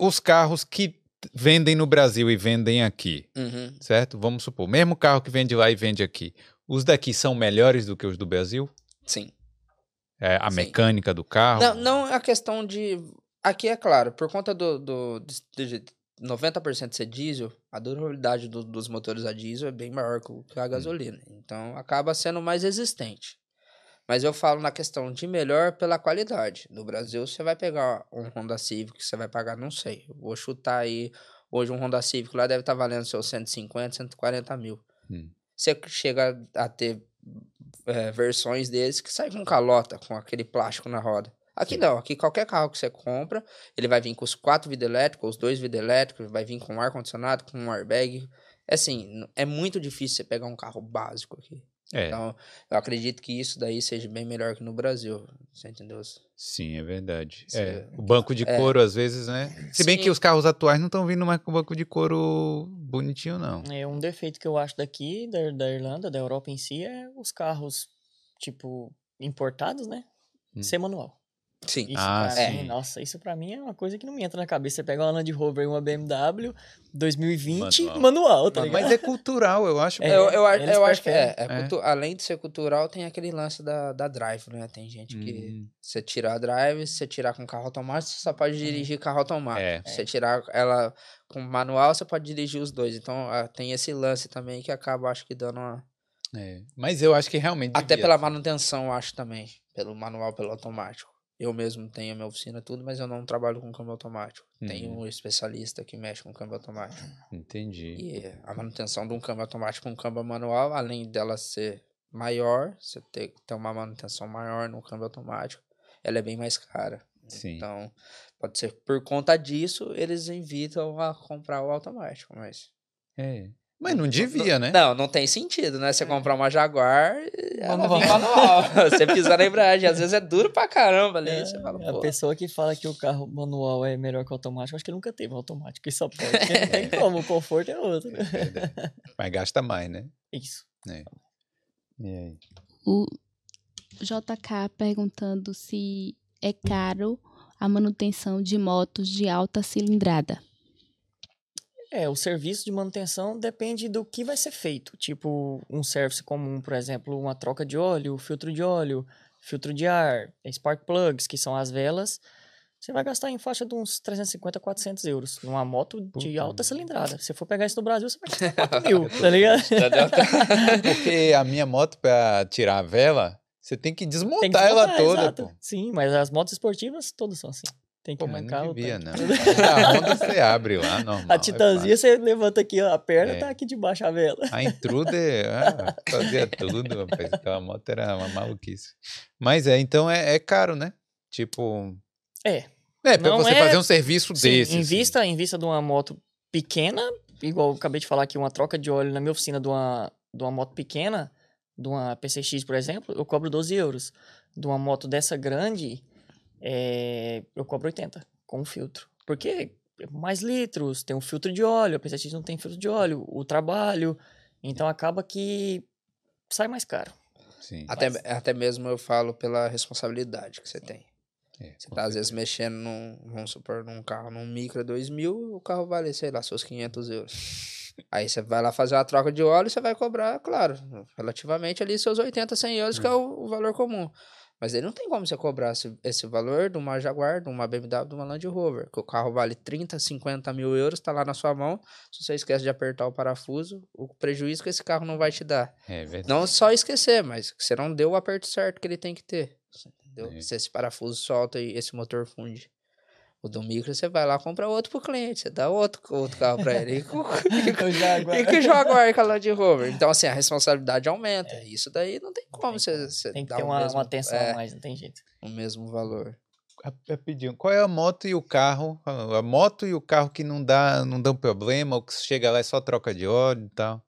os carros que vendem no Brasil e vendem aqui, Uhum. certo? Vamos supor, mesmo carro que vende lá e vende aqui, os daqui são melhores do que os do Brasil? Sim. É, a Sim. mecânica do carro? Não, não a questão de. Aqui é claro, por conta do, do, de, de 90% ser diesel, a durabilidade do- dos motores a diesel é bem maior que a gasolina. Então acaba sendo mais resistente. Mas eu falo na questão de melhor pela qualidade. No Brasil, você vai pegar um Honda Civic, você vai pagar, não sei. Vou chutar aí. Hoje um Honda Civic lá deve estar valendo seus 150, 140 mil. Hum. Você chega a ter é, versões deles que saem com calota, com aquele plástico na roda. Aqui não, aqui qualquer carro que você compra, ele vai vir com os quatro vidros elétricos, os dois vidros elétricos, vai vir com ar-condicionado, com um airbag. É assim, é muito difícil você pegar um carro básico aqui. É, Então, eu acredito que isso daí seja bem melhor que no Brasil. Você entendeu? sim, é verdade. Você- É, o banco de é. couro, às vezes, né? Se bem Sim. que os carros atuais não estão vindo mais com banco de couro bonitinho, não. É um defeito que eu acho daqui, da, da Irlanda, da Europa em si, é os carros, tipo, importados, né? Hum. Ser manual. Sim. Isso Ah, pra sim. nossa, isso pra mim é uma coisa que não me entra na cabeça. Você pega uma Land Rover e uma BMW 2020, Manual. manual, tá ligado? Mas é cultural, eu acho. É, eu eu, eu acho que é. é É. cultu- Além de ser cultural, tem aquele lance da, da drive, né? Tem gente que. Hum. Você tirar a drive, você tirar com carro automático, você só pode dirigir carro automático. É. Se você tirar ela com manual, você pode dirigir os dois. Então ah, tem esse lance também que acaba, acho que, dando uma. É. Mas eu acho que realmente. Até devia pela ter. manutenção, eu acho também. Pelo manual, pelo automático. Eu mesmo tenho a minha oficina tudo, mas eu não trabalho com câmbio automático. Tenho Uhum. um especialista que mexe com câmbio automático. Entendi. E a manutenção de um câmbio automático com um câmbio manual, além dela ser maior, você ter que ter uma manutenção maior no câmbio automático, ela é bem mais cara. Sim. Então, pode ser por conta disso, eles invitam a comprar o automático, mas... É. Mas não devia, né? Não, não tem sentido, né? Você comprar uma Jaguar, ela Manual. vem manual. você pisar na embreagem, às vezes é duro pra caramba ali, É, você fala, a pô... pessoa que fala que o carro manual é melhor que o automático, acho que nunca teve um automático. Isso só pode. não tem como, o conforto é outro. É. Mas gasta mais, né? Isso. E aí? O JK perguntando se é caro a manutenção de motos de alta cilindrada. É, o serviço de manutenção depende do que vai ser feito. Tipo, um serviço comum, por exemplo, uma troca de óleo, filtro de óleo, filtro de ar, spark plugs, que são as velas. Você vai gastar em faixa de uns 350, 400 euros numa moto de Puta alta cilindrada. Se for pegar isso no Brasil, você vai gastar 4 mil, tá ligado? Porque a minha moto, pra tirar a vela, você tem que desmontar Tem que ela desmontar, toda, exato. pô. Sim, mas as motos esportivas todas são assim. Tem que Pô, mas arrancar não o devia, tanque. não. A Honda você abre lá, normal. A é Titanzinha, você levanta aqui ó, a perna, É. tá aqui debaixo a vela. A Intruder ah, fazia tudo, rapaz. Aquela moto era uma maluquice. Mas é, então é, é caro, né? Tipo. É. É, pra Não você é- fazer um serviço Sim, desse. em assim. vista, em vista de uma moto pequena, igual eu acabei de falar aqui, uma troca de óleo na minha oficina de uma, de uma moto pequena, de uma PCX, por exemplo, eu cobro 12 euros. De uma moto dessa grande, é, eu cobro 80, com um filtro. Porque mais litros, tem um filtro de óleo, a PCX não tem filtro de óleo, o trabalho, então acaba que sai mais caro. Sim. Até, até mesmo eu falo pela responsabilidade que você tem. É, Você tá às vezes mexendo num, vamos supor, num carro, num Micra 2000, o carro vale, sei lá, seus 500 euros. Aí você vai lá fazer uma troca de óleo e você vai cobrar, claro, relativamente ali seus 80, 100 euros, que é o, o valor comum. Mas aí não tem como você cobrar esse, esse valor de uma Jaguar, de uma BMW, de uma Land Rover, que o carro vale 30, 50 mil euros, tá lá na sua mão, se você esquece de apertar o parafuso, o prejuízo que esse carro não vai te dar. É verdade. Não só esquecer, mas você não deu o aperto certo que ele tem que ter. Você entendeu? É. Se esse parafuso solta e esse motor funde. O do micro, você vai lá e compra outro pro cliente. Você dá outro, outro carro pra ele. E, e e que Jaguar com a Land Rover. Então, assim, a responsabilidade aumenta. Isso daí não tem como você, você Tem que ter uma, mesmo, uma atenção é, a mais, não tem jeito. o mesmo valor. Rap- Rapidinho, qual é a moto e o carro? A moto e o carro que não dá, não dão problema, ou que chega lá é só troca de óleo e tal.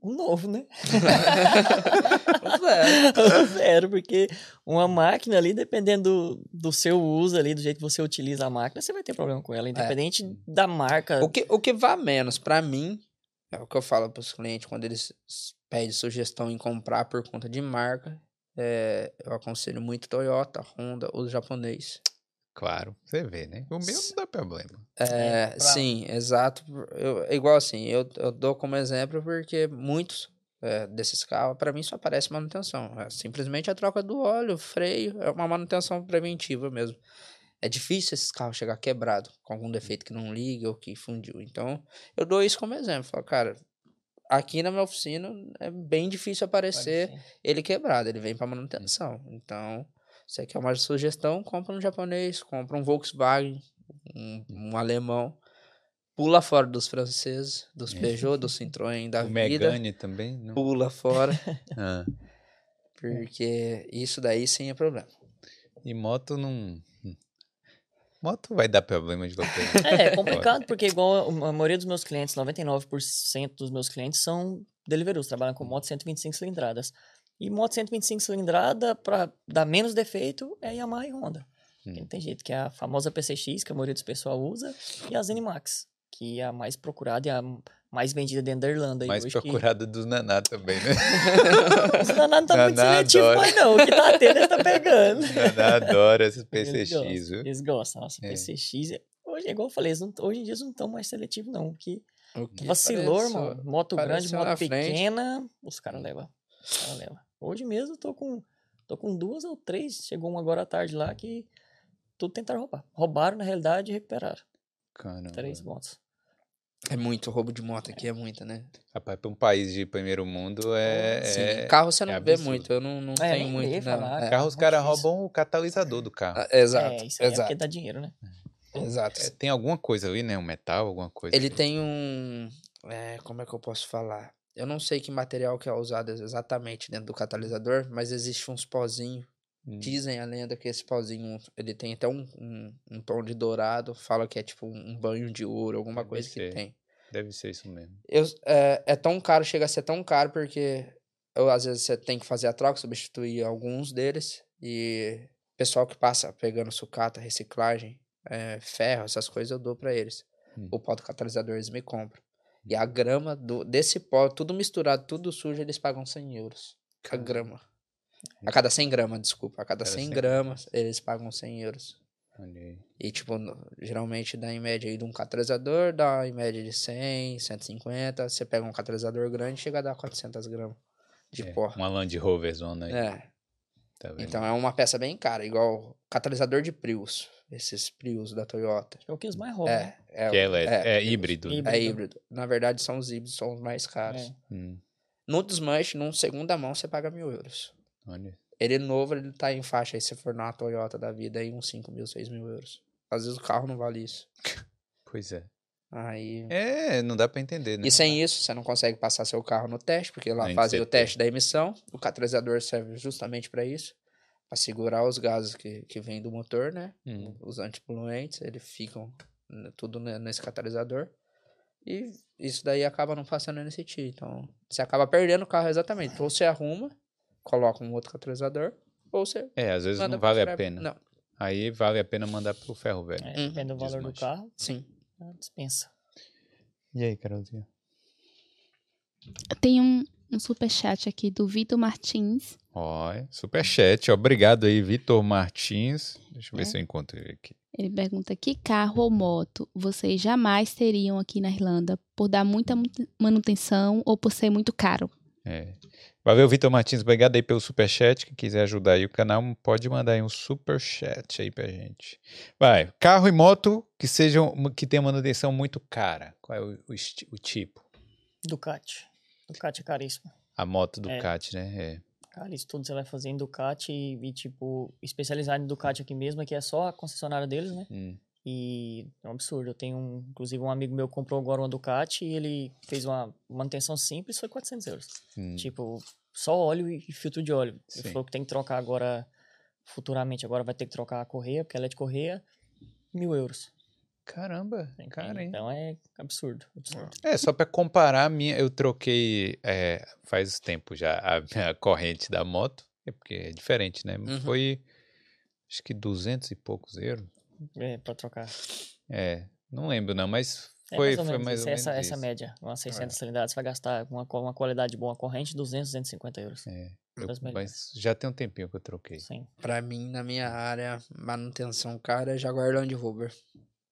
O novo, né? É. Zero, porque uma máquina ali, dependendo do, do seu uso ali, do jeito que você utiliza a máquina, você vai ter problema com ela, independente da marca. O que, o que vá menos, pra mim, é o que eu falo pros clientes quando eles pedem sugestão em comprar por conta de marca. é, eu aconselho muito Toyota, Honda, os japonês. Claro, você vê, né? O meu não dá problema. É, pra- sim, exato. Eu, igual assim, eu, eu dou como exemplo porque muitos é, desses carros, para mim, só aparece manutenção. É simplesmente a troca do óleo, freio, é uma manutenção preventiva mesmo. É difícil esses carros chegar quebrado, com algum defeito que não liga ou que fundiu. Então, eu dou isso como exemplo. Falo, cara, aqui na minha oficina é bem difícil aparecer ele quebrado, ele vem para manutenção. Então, você quer uma sugestão, compra um japonês, compra um Volkswagen, um, um alemão, pula fora dos franceses, dos Peugeot, dos Citroën da o vida, Megane também, não? pula fora, Ah, porque isso daí sim é problema. e moto não... hum. Moto vai dar problema de qualquer jeito. É, é complicado, porque igual a maioria dos meus clientes, 99% dos meus clientes são deliverus, trabalham com moto 125 cilindradas. E moto 125 cilindrada, para dar menos defeito, é Yamaha e Honda. Hum. Não tem jeito, que é a famosa PCX, que a maioria dos pessoal usa, e a Zenimax, que é a mais procurada e a mais vendida dentro da Irlanda. Mais hoje, que- procurada dos Naná também, né? Os Naná não tá muito Naná seletivo, adora. mas não. O que tá tendo, ele tá pegando. Naná adora esses Eles PCX, gostam, viu? Eles gostam. Nossa, É. PCX. é- Hoje, igual eu falei, eles não- hoje em dia eles não estão mais seletivos, não. Que O que vacilou, irmão. Moto grande, moto na frente. pequena, os caras levam. Os caras levam. Hoje mesmo eu tô com, tô com duas ou três. Chegou uma agora à tarde lá que tudo tentaram roubar. Roubaram, na realidade, e recuperaram. Caramba. Três motos. É muito roubo de moto aqui, é muita, né? Rapaz, para um país de primeiro mundo é. Sim, é- carro você é não vê absurdo. muito, eu não, não É, tenho muito. vê não. falar, É. Carro, os muito caras roubam o catalisador do carro. Ah, Exato, é, isso aí é exato, porque dá dinheiro, né? exato. É, tem alguma coisa ali, né? Um metal, alguma coisa. Ele tem um. é, como é que eu posso falar? Eu não sei que material que é usado exatamente dentro do catalisador, mas existe uns pozinhos. Hum. Dizem a lenda que esse pozinho, ele tem até um, um, um tom de dourado. Fala que é tipo um banho de ouro, alguma Deve coisa que ser. tem. Deve ser isso mesmo. Eu, é, é tão caro, chega a ser tão caro porque eu, às vezes você tem que fazer a troca, substituir alguns deles. E pessoal que passa pegando sucata, reciclagem, é, ferro, essas coisas, eu dou pra eles. Hum. O pó do catalisador eles me compram. E a grama do, desse pó, tudo misturado, tudo sujo, eles pagam 100 euros. A grama. A cada 100 gramas, desculpa. A cada Cada 100 100 gramas, eles pagam 100 euros. Olha aí. E, tipo, geralmente dá em média aí de um catalisador, dá em média de 100, 150. Você pega um catalisador grande, chega a dar 400 gramas de É, pó. Uma Land Rover zona aí. É, Tá então é uma peça bem cara, igual catalisador de Prius. Esses Prius da Toyota. É o que eles mais roubam. né? É, é, que é, elétrico, é, Prius. híbrido. né? Híbrido. É híbrido. Na verdade, são os híbridos, são os mais caros. É. Hum, No desmanche, num segunda mão, você paga mil euros. Olha. Ele novo, ele tá em faixa aí, se for na Toyota da vida, aí uns 5 mil, 6 mil euros. Às vezes o carro não vale isso. Pois é. Aí. É, não dá pra entender, né? E sem isso, você não consegue passar seu carro no teste, porque lá Nem fazem o teste da emissão. O catalisador serve justamente para isso. Para segurar os gases que, que vêm do motor, né? Hum. Os antipoluentes, eles ficam né, tudo ne- nesse catalisador. E isso daí acaba não passando nesse tio. Então, você acaba perdendo o carro exatamente. Ou você arruma, coloca um outro catalisador, ou você É, às vezes não vale a pena. Não, Aí vale a pena mandar pro ferro velho. É, depende do valor Desmanche. do carro, sim. né, dispensa. E aí, Carolzinha? Tem um, um superchat aqui do Vitor Martins. Ó, superchat. Obrigado aí, Vitor Martins. Deixa eu ver É. se eu encontro ele aqui. Ele pergunta: que carro ou moto vocês jamais teriam aqui na Irlanda por dar muita mu- manutenção ou por ser muito caro? É. Valeu, Vitor Martins. Obrigado aí pelo superchat. Quem quiser ajudar aí o canal, pode mandar aí um superchat aí pra gente. Vai. Carro e moto que sejam que tenham manutenção muito cara. Qual é o, o o tipo? Ducati. Ducati é caríssimo. A moto É. Ducati, né? É. Cara, isso tudo você vai fazer em Ducati e, e, tipo, especializar em Ducati aqui mesmo, que é só a concessionária deles, né? Hum. E é um absurdo. Eu tenho, um, inclusive, um amigo meu comprou agora uma Ducati e ele fez uma manutenção simples, foi 400 euros. Hum. Tipo, só óleo e filtro de óleo. Sim. Ele falou que tem que trocar agora, futuramente, agora vai ter que trocar a correia, porque ela é de correia, mil euros. Caramba, cara, hein? Então é absurdo, absurdo. É, só pra comparar, minha, eu troquei é, faz tempo já a minha corrente da moto, é porque é diferente, né? Uhum. Foi acho que 200 e poucos euros. É, pra trocar. É, não lembro não, mas É Foi- mais ou foi menos mais isso, ou essa, menos essa isso. média. Umas É. 600 cilindradas, você vai gastar uma, uma qualidade boa, uma corrente, 200, 250 euros. É, eu- mas já tem um tempinho que eu troquei. Sim. Pra mim, na minha área, manutenção cara é Jaguar Land Rover.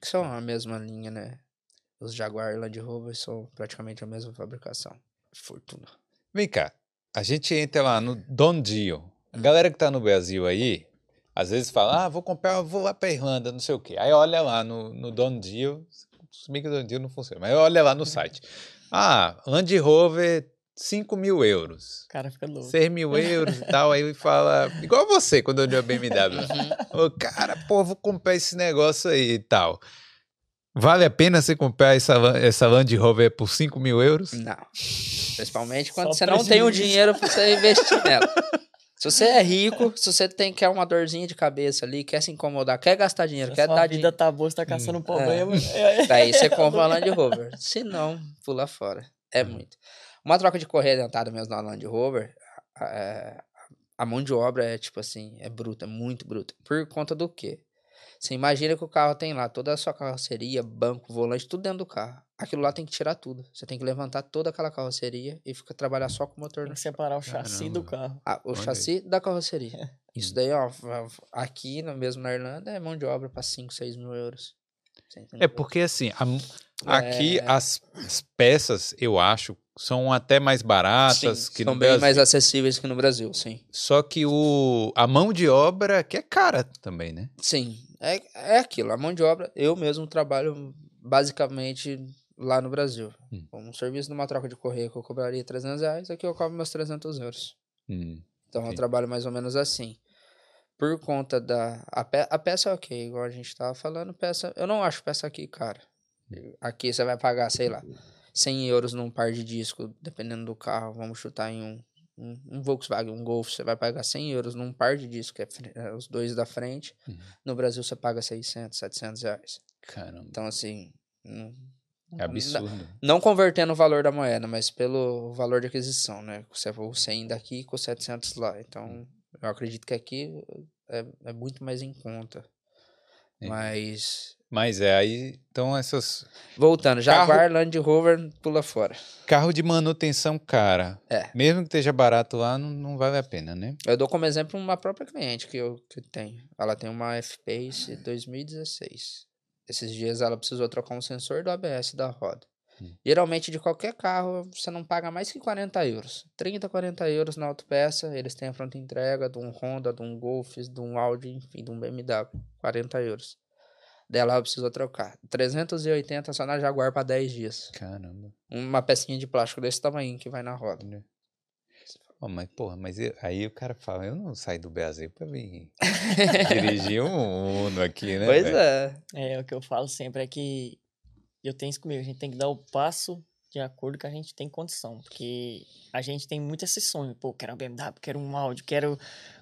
Que são a mesma linha, né? Os Jaguar Land Rover são praticamente a mesma fabricação. Fortuna. Vem cá, a gente entra lá no Don Dio. A galera que tá no Brasil aí, às vezes fala, ah, vou comprar, vou lá pra Irlanda, não sei o quê. Aí olha lá no, no Don Dio, se bem que o Don Dio não funciona, mas olha lá no site. Ah, Land Rover, 5 mil euros. O cara fica louco. 6 mil euros e tal, aí fala, igual você quando eu dei a BMW. Ô, cara, pô, vou comprar esse negócio aí e tal. Vale a pena você comprar essa, essa Land Rover por 5 mil euros? Não. Principalmente quando Só você não tem o dinheiro pra você investir nela. Se você é rico, se você tem quer uma dorzinha de cabeça ali, quer se incomodar, quer gastar dinheiro, Se quer a sua dar vida dinheiro, tá boa, você tá caçando um problema. é- daí você compra a Land Rover. Se não, pula fora. É Uhum. muito. Uma troca de correia dentada mesmo na Land Rover, é, a mão de obra é tipo assim, é bruta, muito bruta. Por conta do quê? Você imagina que o carro tem lá toda a sua carroceria, banco, volante, tudo dentro do carro. Aquilo lá tem que tirar tudo. Você tem que levantar toda aquela carroceria e fica trabalhar só com o motor Tem que separar o chassi do carro. ah, o Olha aí. chassi da carroceria. Isso daí, ó, aqui no, mesmo na Irlanda é mão de obra para 5, 6 mil euros. É porque assim, a- aqui É. as, as peças, eu acho, são até mais baratas Sim, que são no bem Brasil. mais acessíveis que no Brasil, sim. Só que o, a mão de obra que é cara também, né? Sim, é, é aquilo. A mão de obra, eu mesmo trabalho basicamente lá no Brasil. Hum. Um serviço numa troca de correio que eu cobraria 300 reais, aqui eu cobro meus 300 euros. Hum, Então eu Sim. trabalho mais ou menos assim. Por conta da. A, pe- a peça é ok, igual a gente tava falando, peça. Eu não acho peça aqui, cara. Aqui você vai pagar, sei lá, 100 euros num par de disco, dependendo do carro. Vamos chutar em um, um, um Volkswagen, um Golf. Você vai pagar 100 euros num par de disco, que é, é os dois da frente. Uhum. No Brasil você paga 600, 700 reais. caramba, Então, assim. Não, é absurdo. não convertendo o valor da moeda, mas pelo valor de aquisição, né? Você o 100 daqui com 700 lá. Então, eu acredito que aqui é, é muito mais em conta. É. Mas, Mas é aí, então essas voltando, Carro- Jaguar, Land Rover, pula fora. carro de manutenção cara, É. mesmo que esteja barato lá, não, não vale a pena, né? Eu dou como exemplo uma própria cliente que eu que tenho. Ela tem uma F-Pace 2016. Esses dias ela precisou trocar um sensor do ABS da roda. Hum. Geralmente, de qualquer carro, você não paga mais que 40 euros. 30, 40 euros na autopeça. Eles têm a pronta entrega de um Honda, de um Golf, de um Audi, enfim, de um BMW. 40 euros. Dela ela precisou trocar. 380 só na Jaguar para 10 dias. Caramba. Uma pecinha de plástico desse tamanho que vai na roda. Ó, mas porra, mas eu- aí o cara fala, eu não saí do Brasil pra vir dirigir um Uno aqui, né? Pois é. É, o que eu falo sempre é que eu tenho isso comigo, a gente tem que dar o passo de acordo com a gente tem condição, porque a gente tem muito esse sonho, pô, quero uma BMW, quero um Audi, quero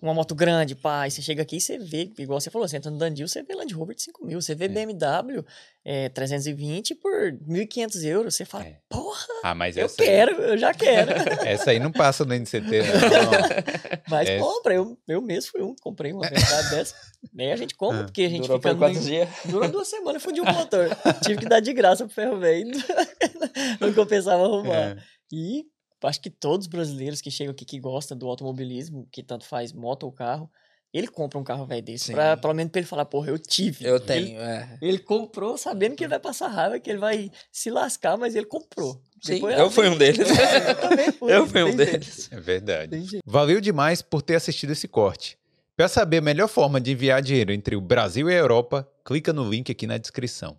uma moto grande, pá, aí você chega aqui e você vê, igual você falou, você entra no Dandil, você vê Land Rover de 5 mil, você vê É. BMW é, 320 por 1.500 euros, você fala, É. porra, Ah, mas eu essa aí- quero, eu já quero. essa aí não passa no NCT, não. Mas É. compra, eu, eu mesmo fui um, comprei uma BMW dessa, nem a gente compra, Ah. porque a gente Durou fica quantos no- dias? Durou duas semanas, fundi o motor. Tive que dar de graça pro ferro velho. Não compensava arrumar. É. E acho que todos os brasileiros que chegam aqui que gostam do automobilismo, que tanto faz moto ou carro, ele compra um carro velho desse. Sim. Pra, pelo menos pra ele falar, porra, eu tive. Eu Ele- tenho, é. Ele, comprou sabendo que ele vai passar raiva, que ele vai se lascar, mas ele comprou. Sim, Depois, eu fui um deles. eu também fui. Eu fui um deles. É verdade. Valeu demais por ter assistido esse corte. Para saber a melhor forma de enviar dinheiro entre o Brasil e a Europa, clica no link aqui na descrição.